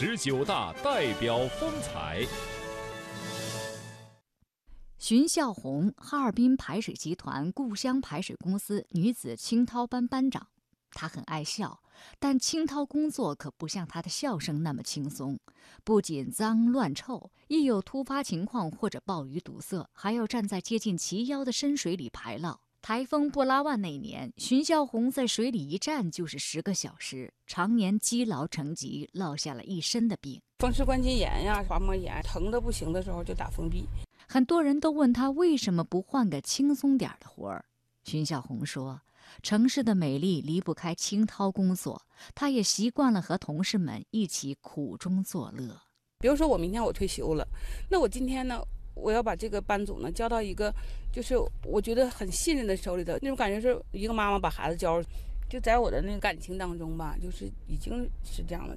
十九大代表风采。荀孝红，哈尔滨排水集团故乡排水公司女子清涛班班长。她很爱笑，但清涛工作可不像她的笑声那么轻松。不仅脏乱臭，一有突发情况或者暴雨堵塞，还要站在接近齐腰的深水里排涝。台风布拉万那年，荀孝红在水里一站就是十个小时，常年积劳成疾，落下了一身的病。风湿关节炎呀、滑膜炎，疼的不行的时候就打封闭。很多人都问他为什么不换个轻松点的活儿。荀孝红说：“城市的美丽离不开清涛工作，他也习惯了和同事们一起苦中作乐。比如说，我明天我退休了，那我今天呢，我要把这个班组呢交到一个，就是我觉得很信任的手里头，那种感觉是一个妈妈把孩子交，就在我的那个感情当中吧，就是已经是这样了。